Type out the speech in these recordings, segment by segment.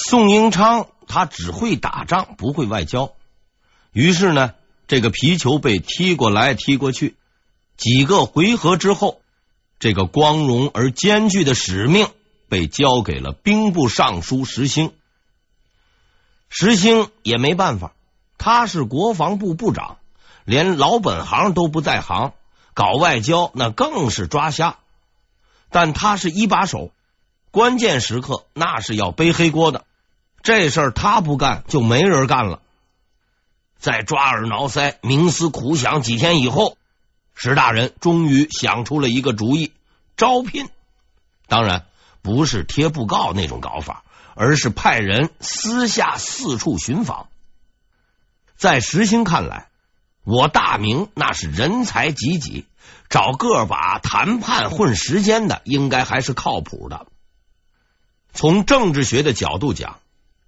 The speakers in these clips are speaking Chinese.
宋英昌他只会打仗，不会外交。于是呢，这个皮球被踢过来踢过去，几个回合之后，这个光荣而艰巨的使命被交给了兵部尚书石兴。石兴也没办法，他是国防部部长，连老本行都不在行，搞外交那更是抓瞎。但他是一把手，关键时刻那是要背黑锅的。这事儿他不干，就没人干了。在抓耳挠腮、冥思苦想几天以后，石大人终于想出了一个主意：招聘。当然不是贴布告那种搞法，而是派人私下四处寻访。在石兴看来，我大明那是人才济济。找个把谈判混时间的，应该还是靠谱的。从政治学的角度讲，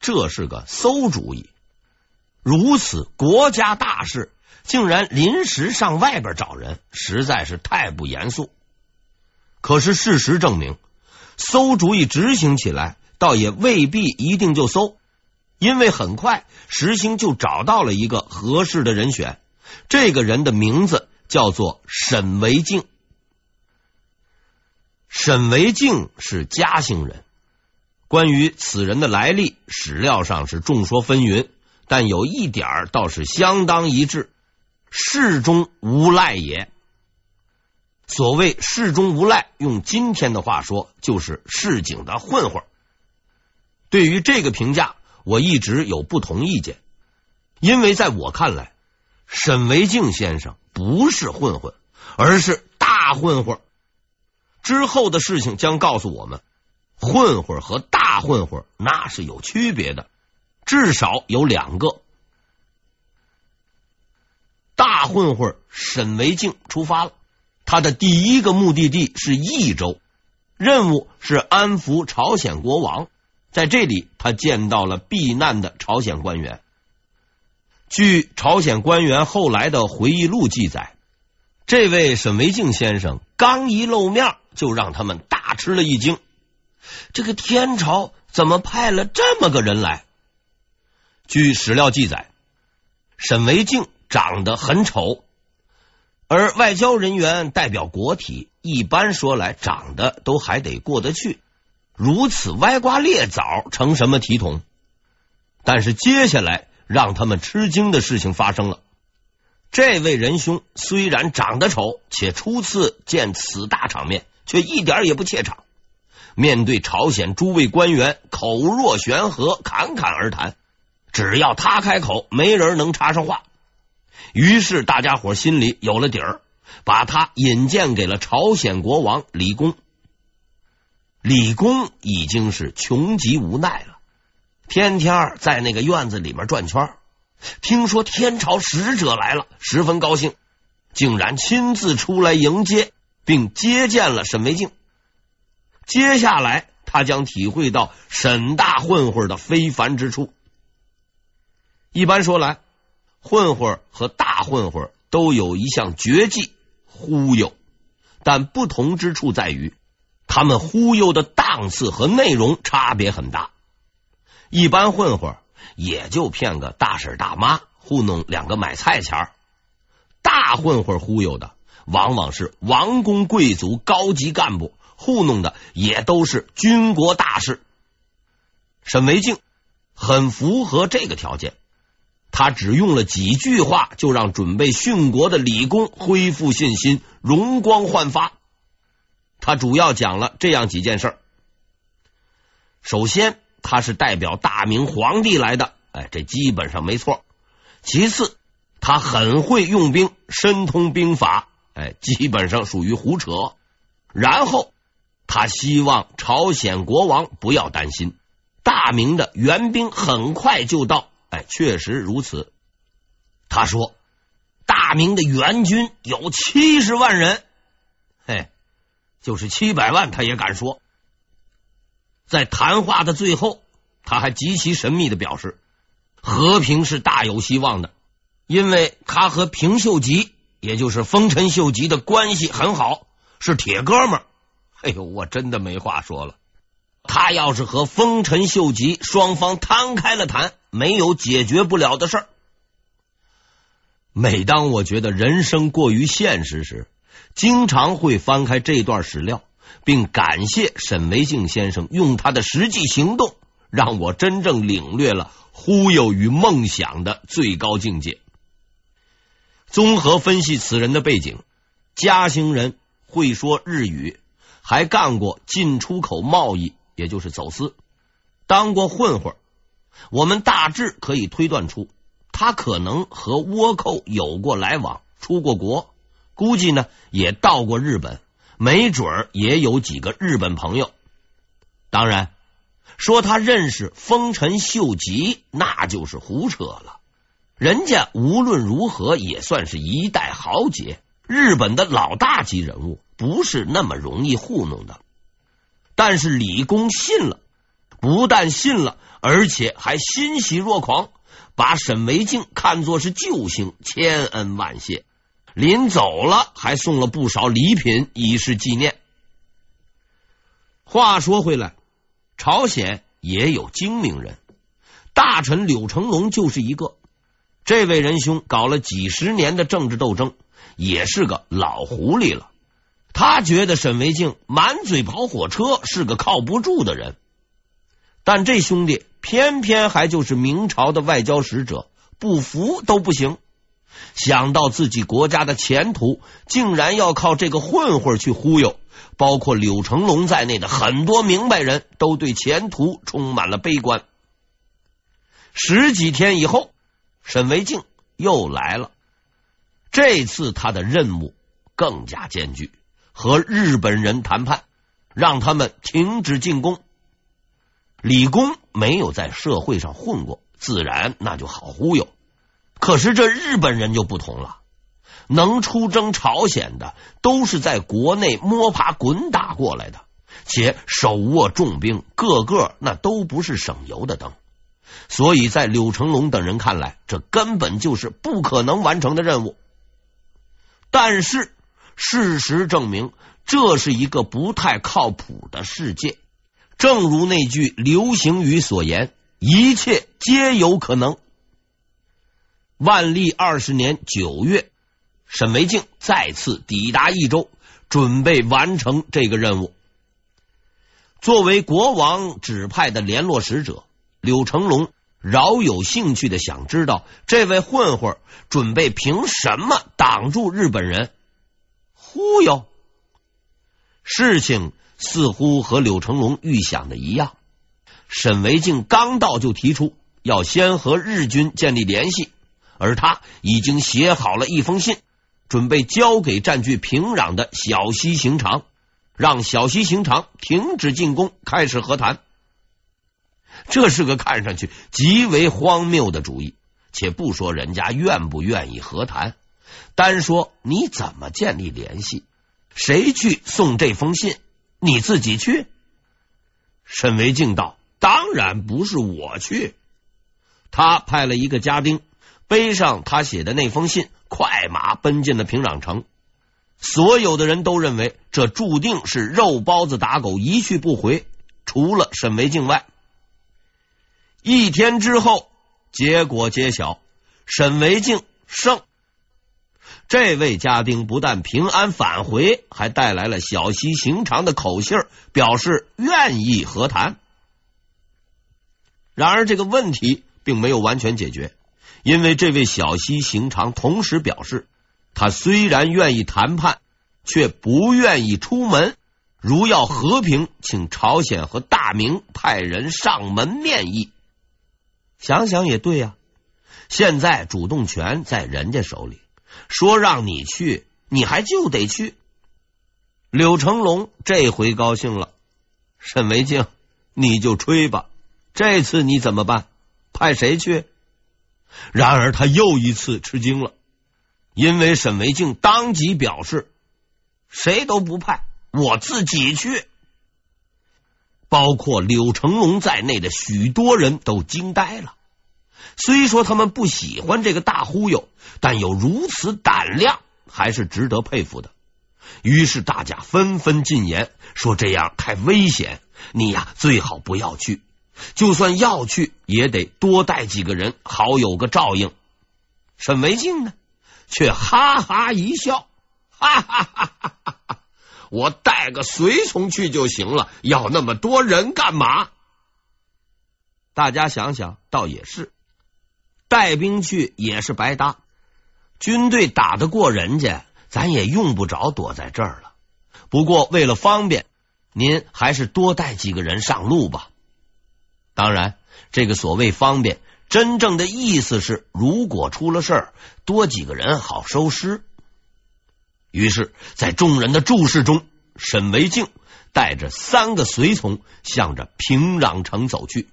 这是个馊主意。如此国家大事，竟然临时上外边找人，实在是太不严肃。可是事实证明，馊主意执行起来，倒也未必一定就馊，因为很快石兴就找到了一个合适的人选。这个人的名字。叫做沈维敬。沈维敬是嘉兴人。关于此人的来历，史料上是众说纷纭，但有一点倒是相当一致：市中无赖也。所谓市中无赖，用今天的话说，就是市井的混混。对于这个评价，我一直有不同意见，因为在我看来，沈维敬先生。不是混混，而是大混混。之后的事情将告诉我们，混混和大混混那是有区别的，至少有两个。大混混沈维敬出发了，他的第一个目的地是益州，任务是安抚朝鲜国王。在这里，他见到了避难的朝鲜官员。据朝鲜官员后来的回忆录记载，这位沈维敬先生刚一露面，就让他们大吃了一惊。这个天朝怎么派了这么个人来？据史料记载，沈维敬长得很丑，而外交人员代表国体，一般说来长得都还得过得去，如此歪瓜裂枣成什么体统？但是接下来。让他们吃惊的事情发生了。这位仁兄虽然长得丑，且初次见此大场面，却一点也不怯场。面对朝鲜诸位官员，口若悬河，侃侃而谈。只要他开口，没人能插上话。于是大家伙心里有了底儿，把他引荐给了朝鲜国王李公。李公已经是穷极无奈了。天天在那个院子里面转圈，听说天朝使者来了，十分高兴，竟然亲自出来迎接，并接见了沈维敬。接下来，他将体会到沈大混混的非凡之处。一般说来，混混和大混混都有一项绝技——忽悠，但不同之处在于，他们忽悠的档次和内容差别很大。一般混混也就骗个大婶大妈，糊弄两个买菜钱。大混混忽悠的往往是王公贵族、高级干部，糊弄的也都是军国大事。沈维敬很符合这个条件，他只用了几句话，就让准备殉国的李公恢复信心，容光焕发。他主要讲了这样几件事儿，首先。他是代表大明皇帝来的，哎，这基本上没错。其次，他很会用兵，深通兵法，哎，基本上属于胡扯。然后，他希望朝鲜国王不要担心，大明的援兵很快就到，哎，确实如此。他说，大明的援军有七十万人，嘿，就是七百万，他也敢说。在谈话的最后，他还极其神秘的表示，和平是大有希望的，因为他和平秀吉，也就是丰臣秀吉的关系很好，是铁哥们儿。哎呦，我真的没话说了。他要是和丰臣秀吉双方摊开了谈，没有解决不了的事儿。每当我觉得人生过于现实时，经常会翻开这段史料，并感谢沈维敬先生用他的实际行动，让我真正领略了忽悠与梦想的最高境界。综合分析此人的背景，嘉兴人，会说日语，还干过进出口贸易，也就是走私，当过混混。我们大致可以推断出，他可能和倭寇有过来往，出过国。估计呢，也到过日本，没准儿也有几个日本朋友。当然，说他认识丰臣秀吉，那就是胡扯了。人家无论如何也算是一代豪杰，日本的老大级人物，不是那么容易糊弄的。但是李公信了，不但信了，而且还欣喜若狂，把沈维敬看作是救星，千恩万谢。临走了，还送了不少礼品以示纪念。话说回来，朝鲜也有精明人，大臣柳成龙就是一个。这位仁兄搞了几十年的政治斗争，也是个老狐狸了。他觉得沈维敬满嘴跑火车，是个靠不住的人。但这兄弟偏偏还就是明朝的外交使者，不服都不行。想到自己国家的前途竟然要靠这个混混去忽悠，包括柳成龙在内的很多明白人都对前途充满了悲观。十几天以后，沈维敬又来了，这次他的任务更加艰巨，和日本人谈判，让他们停止进攻。李公没有在社会上混过，自然那就好忽悠。可是这日本人就不同了，能出征朝鲜的都是在国内摸爬滚打过来的，且手握重兵，个个那都不是省油的灯。所以在柳成龙等人看来，这根本就是不可能完成的任务。但是事实证明，这是一个不太靠谱的世界。正如那句流行语所言：“一切皆有可能。”万历二十年九月，沈维敬再次抵达益州，准备完成这个任务。作为国王指派的联络使者，柳成龙饶有兴趣的想知道，这位混混准备凭什么挡住日本人？忽悠？事情似乎和柳成龙预想的一样。沈维敬刚到，就提出要先和日军建立联系。而他已经写好了一封信，准备交给占据平壤的小西行长，让小西行长停止进攻，开始和谈。这是个看上去极为荒谬的主意。且不说人家愿不愿意和谈，单说你怎么建立联系，谁去送这封信？你自己去？沈维敬道：“当然不是我去。”他派了一个家丁。背上他写的那封信，快马奔进了平壤城。所有的人都认为这注定是肉包子打狗，一去不回。除了沈维敬外，一天之后，结果揭晓，沈维敬胜。这位家丁不但平安返回，还带来了小西行长的口信，表示愿意和谈。然而，这个问题并没有完全解决。因为这位小西行长同时表示，他虽然愿意谈判，却不愿意出门。如要和平，请朝鲜和大明派人上门面议。想想也对呀，现在主动权在人家手里，说让你去，你还就得去。柳成龙这回高兴了，沈维静，你就吹吧，这次你怎么办？派谁去？然而他又一次吃惊了，因为沈维静当即表示：“谁都不派，我自己去。”包括柳成龙在内的许多人都惊呆了。虽说他们不喜欢这个大忽悠，但有如此胆量还是值得佩服的。于是大家纷纷进言，说这样太危险，你呀最好不要去。就算要去，也得多带几个人，好有个照应。沈维敬呢，却哈哈一笑，哈哈哈哈哈哈！我带个随从去就行了，要那么多人干嘛？大家想想，倒也是，带兵去也是白搭。军队打得过人家，咱也用不着躲在这儿了。不过为了方便，您还是多带几个人上路吧。当然，这个所谓方便，真正的意思是，如果出了事儿，多几个人好收尸。于是，在众人的注视中，沈维敬带着三个随从，向着平壤城走去。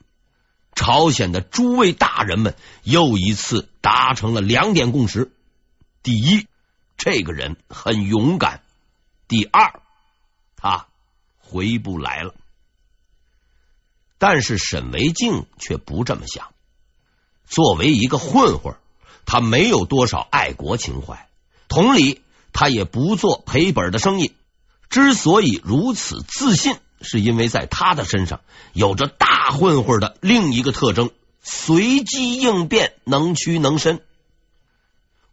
朝鲜的诸位大人们又一次达成了两点共识：第一，这个人很勇敢；第二，他回不来了。但是沈维敬却不这么想。作为一个混混，他没有多少爱国情怀。同理，他也不做赔本的生意。之所以如此自信，是因为在他的身上有着大混混的另一个特征：随机应变，能屈能伸。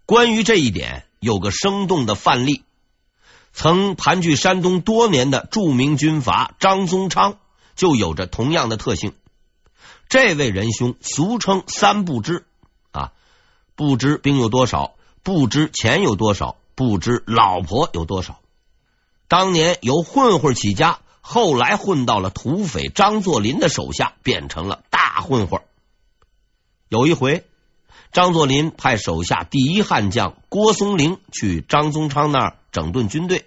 关于这一点，有个生动的范例：曾盘踞山东多年的著名军阀张宗昌。就有着同样的特性。这位仁兄俗称三不知啊，不知兵有多少，不知钱有多少，不知老婆有多少。当年由混混起家，后来混到了土匪张作霖的手下，变成了大混混。有一回，张作霖派手下第一悍将郭松龄去张宗昌那儿整顿军队。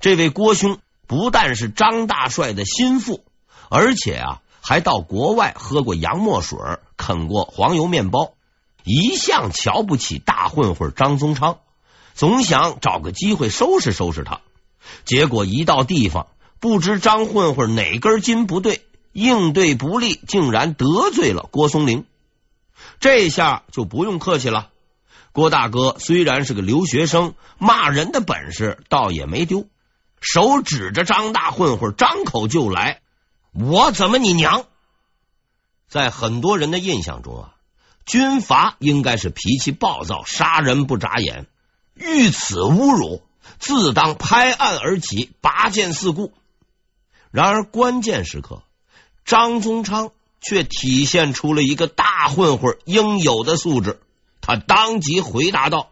这位郭兄不但是张大帅的心腹。而且啊，还到国外喝过洋墨水，啃过黄油面包，一向瞧不起大混混张宗昌，总想找个机会收拾收拾他。结果一到地方，不知张混混哪根筋不对，应对不利，竟然得罪了郭松龄。这下就不用客气了，郭大哥虽然是个留学生，骂人的本事倒也没丢，手指着张大混混，张口就来。我怎么你娘？在很多人的印象中啊，军阀应该是脾气暴躁、杀人不眨眼。遇此侮辱，自当拍案而起，拔剑四顾。然而关键时刻，张宗昌却体现出了一个大混混应有的素质。他当即回答道：“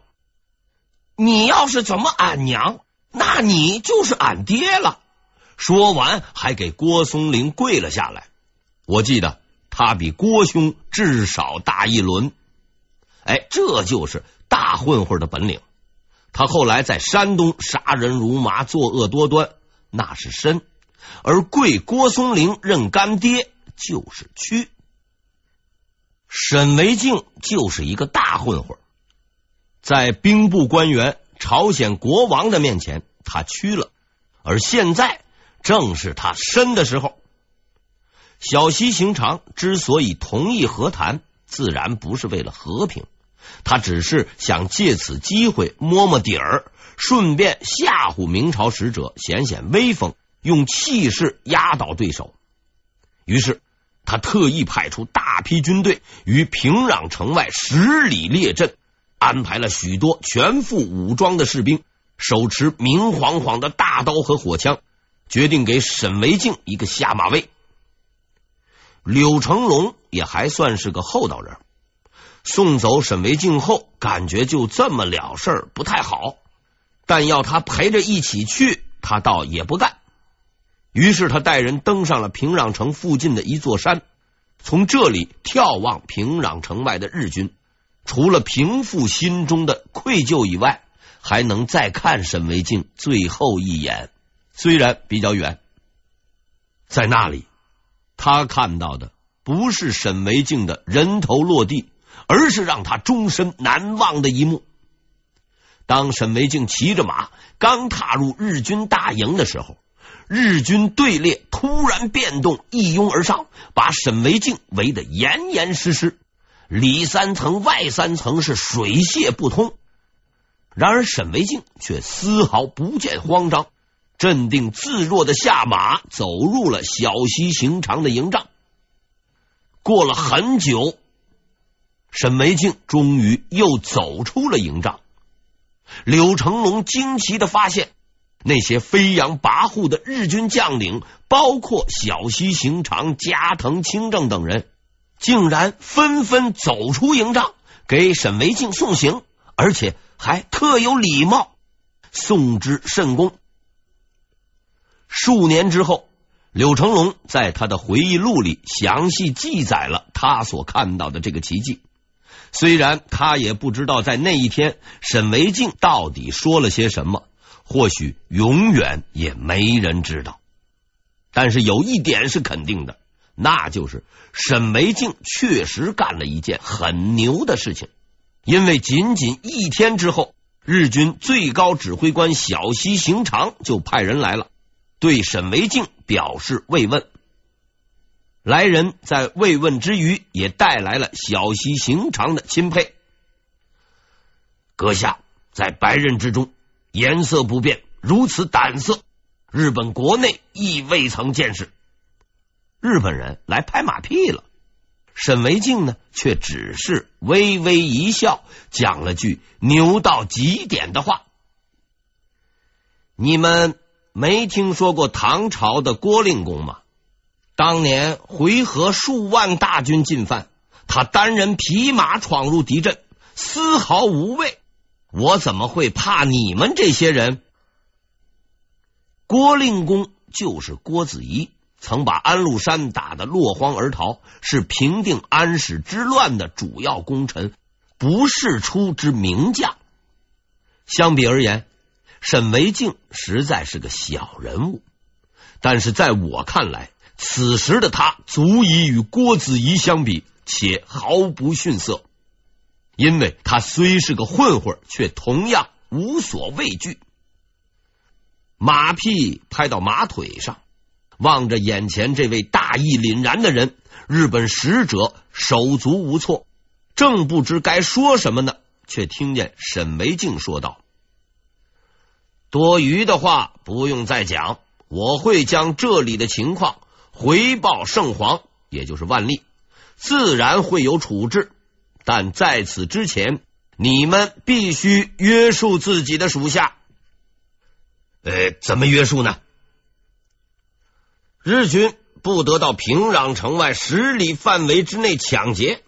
你要是怎么俺娘，那你就是俺爹了。”说完，还给郭松龄跪了下来。我记得他比郭兄至少大一轮。哎，这就是大混混的本领。他后来在山东杀人如麻，作恶多端，那是身；而跪郭松龄认干爹就是屈。沈维敬就是一个大混混，在兵部官员、朝鲜国王的面前，他屈了。而现在。正是他伸的时候。小西行长之所以同意和谈，自然不是为了和平，他只是想借此机会摸摸底儿，顺便吓唬明朝使者，显显威风，用气势压倒对手。于是他特意派出大批军队于平壤城外十里列阵，安排了许多全副武装的士兵，手持明晃晃的大刀和火枪。决定给沈维敬一个下马威。柳成龙也还算是个厚道人，送走沈维敬后，感觉就这么了事不太好，但要他陪着一起去，他倒也不干。于是他带人登上了平壤城附近的一座山，从这里眺望平壤城外的日军，除了平复心中的愧疚以外，还能再看沈维敬最后一眼。虽然比较远，在那里，他看到的不是沈维敬的人头落地，而是让他终身难忘的一幕。当沈维敬骑着马刚踏入日军大营的时候，日军队列突然变动，一拥而上，把沈维敬围得严严实实，里三层外三层是水泄不通。然而沈维敬却丝毫不见慌张，镇定自若的下马，走入了小溪行长的营帐。过了很久，沈梅静终于又走出了营帐。柳成龙惊奇的发现，那些飞扬跋扈的日军将领，包括小西行长、加藤清正等人，竟然纷纷走出营帐，给沈梅静送行，而且还特有礼貌，送之甚恭。数年之后，柳成龙在他的回忆录里详细记载了他所看到的这个奇迹。虽然他也不知道在那一天沈维静到底说了些什么，或许永远也没人知道。但是有一点是肯定的，那就是沈维静确实干了一件很牛的事情。因为仅仅一天之后，日军最高指挥官小西行长就派人来了，对沈维静表示慰问。来人在慰问之余，也带来了小西行长的钦佩。阁下在白刃之中颜色不变，如此胆色，日本国内亦未曾见识。日本人来拍马屁了，沈维敬呢，却只是微微一笑，讲了句牛到极点的话：“你们没听说过唐朝的郭令公吗？”当年回纥数万大军进犯，他单人匹马闯入敌阵，丝毫无畏。我怎么会怕你们这些人？郭令公就是郭子仪，曾把安禄山打得落荒而逃，是平定安史之乱的主要功臣，不世出之名将。相比而言，沈维敬实在是个小人物，但是在我看来。此时的他足以与郭子仪相比，且毫不逊色，因为他虽是个混混，却同样无所畏惧。马屁拍到马腿上，望着眼前这位大义凛然的人，日本使者手足无措，正不知该说什么呢，却听见沈惟敬说道：“多余的话不用再讲，我会将这里的情况。”回报圣皇，也就是万历，自然会有处置。但在此之前，你们必须约束自己的属下。呃，怎么约束呢？日军不得到平壤城外十里范围之内抢劫，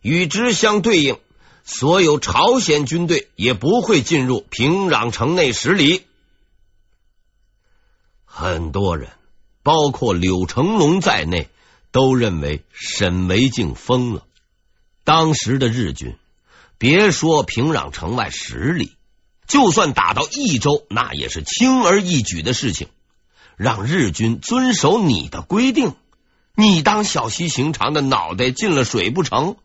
与之相对应，所有朝鲜军队也不会进入平壤城内十里。很多人。包括柳成龙在内，都认为沈维敬疯了。当时的日军，别说平壤城外十里，就算打到益州，那也是轻而易举的事情。让日军遵守你的规定，你当小西行长的脑袋进了水不成？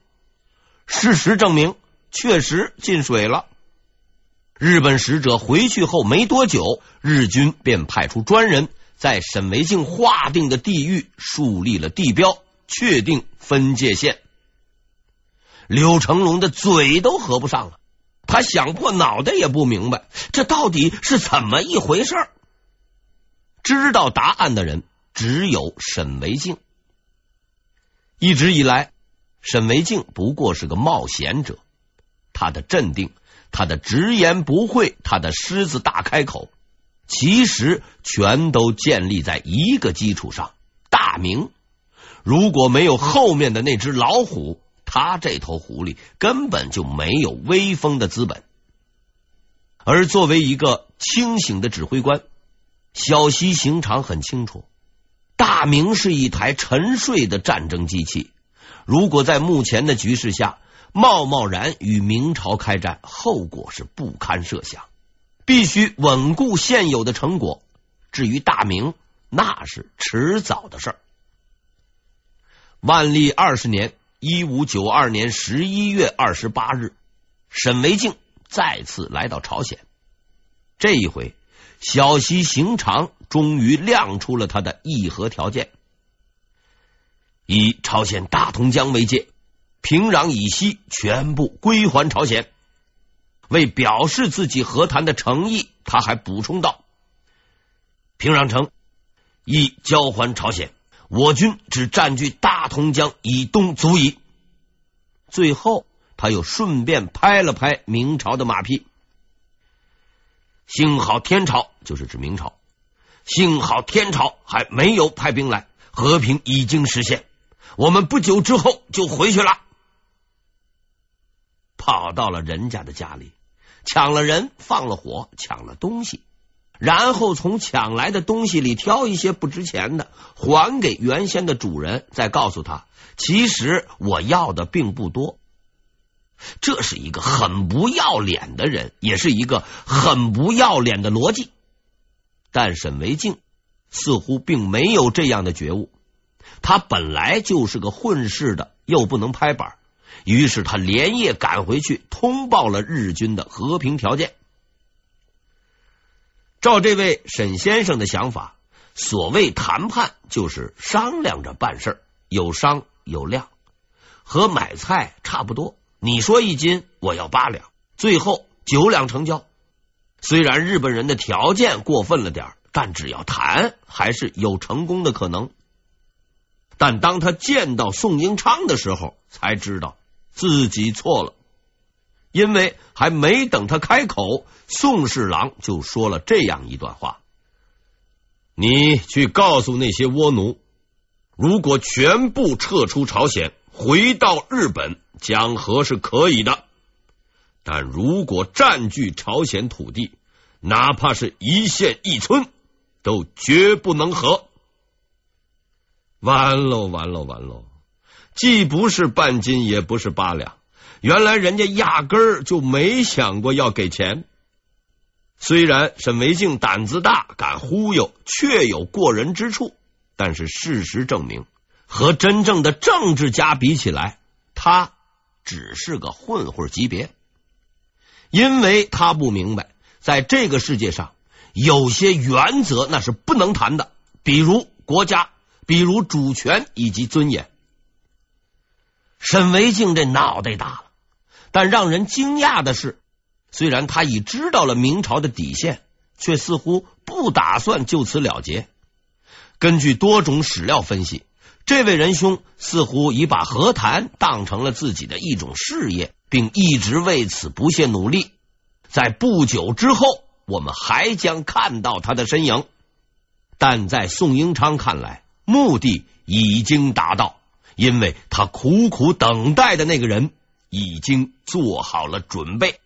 事实证明，确实进水了。日本使者回去后没多久，日军便派出专人。在沈维敬划定的地域树立了地标，确定分界线。柳成龙的嘴都合不上了，他想破脑袋也不明白这到底是怎么一回事。知道答案的人只有沈维敬。一直以来，沈维敬不过是个冒险者，他的镇定，他的直言不讳，他的狮子大开口。其实全都建立在一个基础上：大明。如果没有后面的那只老虎，他这头狐狸根本就没有威风的资本。而作为一个清醒的指挥官，小西行长很清楚，大明是一台沉睡的战争机器。如果在目前的局势下，贸贸然与明朝开战，后果是不堪设想。必须稳固现有的成果，至于大明，那是迟早的事儿。万历二十年（一五九二年）十一月二十八日，沈惟敬再次来到朝鲜。这一回，小西行长终于亮出了他的议和条件：以朝鲜大同江为界，平壤以西全部归还朝鲜。为表示自己和谈的诚意，他还补充道：“平壤城已交还朝鲜，我军只占据大同江以东足矣。”最后，他又顺便拍了拍明朝的马屁：“幸好天朝，就是指明朝，幸好天朝还没有派兵来，和平已经实现，我们不久之后就回去了。”跑到了人家的家里。抢了人，放了火，抢了东西，然后从抢来的东西里挑一些不值钱的，还给原先的主人，再告诉他，其实我要的并不多。这是一个很不要脸的人，也是一个很不要脸的逻辑。但沈维静似乎并没有这样的觉悟，他本来就是个混世的，又不能拍板。于是他连夜赶回去，通报了日军的和平条件。照这位沈先生的想法，所谓谈判就是商量着办事，有商有量，和买菜差不多。你说一斤，我要八两，最后九两成交。虽然日本人的条件过分了点，但只要谈，还是有成功的可能。但当他见到宋英昌的时候，才知道。自己错了，因为还没等他开口，宋侍郎就说了这样一段话：“你去告诉那些倭奴，如果全部撤出朝鲜，回到日本讲和是可以的；但如果占据朝鲜土地，哪怕是一县一村，都绝不能和。”完喽，完喽，完喽！既不是半斤，也不是八两，原来人家压根儿就没想过要给钱。虽然沈维敬胆子大，敢忽悠，确有过人之处，但是事实证明，和真正的政治家比起来，他只是个混混级别。因为他不明白，在这个世界上，有些原则那是不能谈的，比如国家，比如主权以及尊严。沈维敬这脑袋大了，但让人惊讶的是，虽然他已知道了明朝的底线，却似乎不打算就此了结。根据多种史料分析，这位仁兄似乎已把和谈当成了自己的一种事业，并一直为此不懈努力。在不久之后，我们还将看到他的身影。但在宋英昌看来，目的已经达到。因为他苦苦等待的那个人已经做好了准备。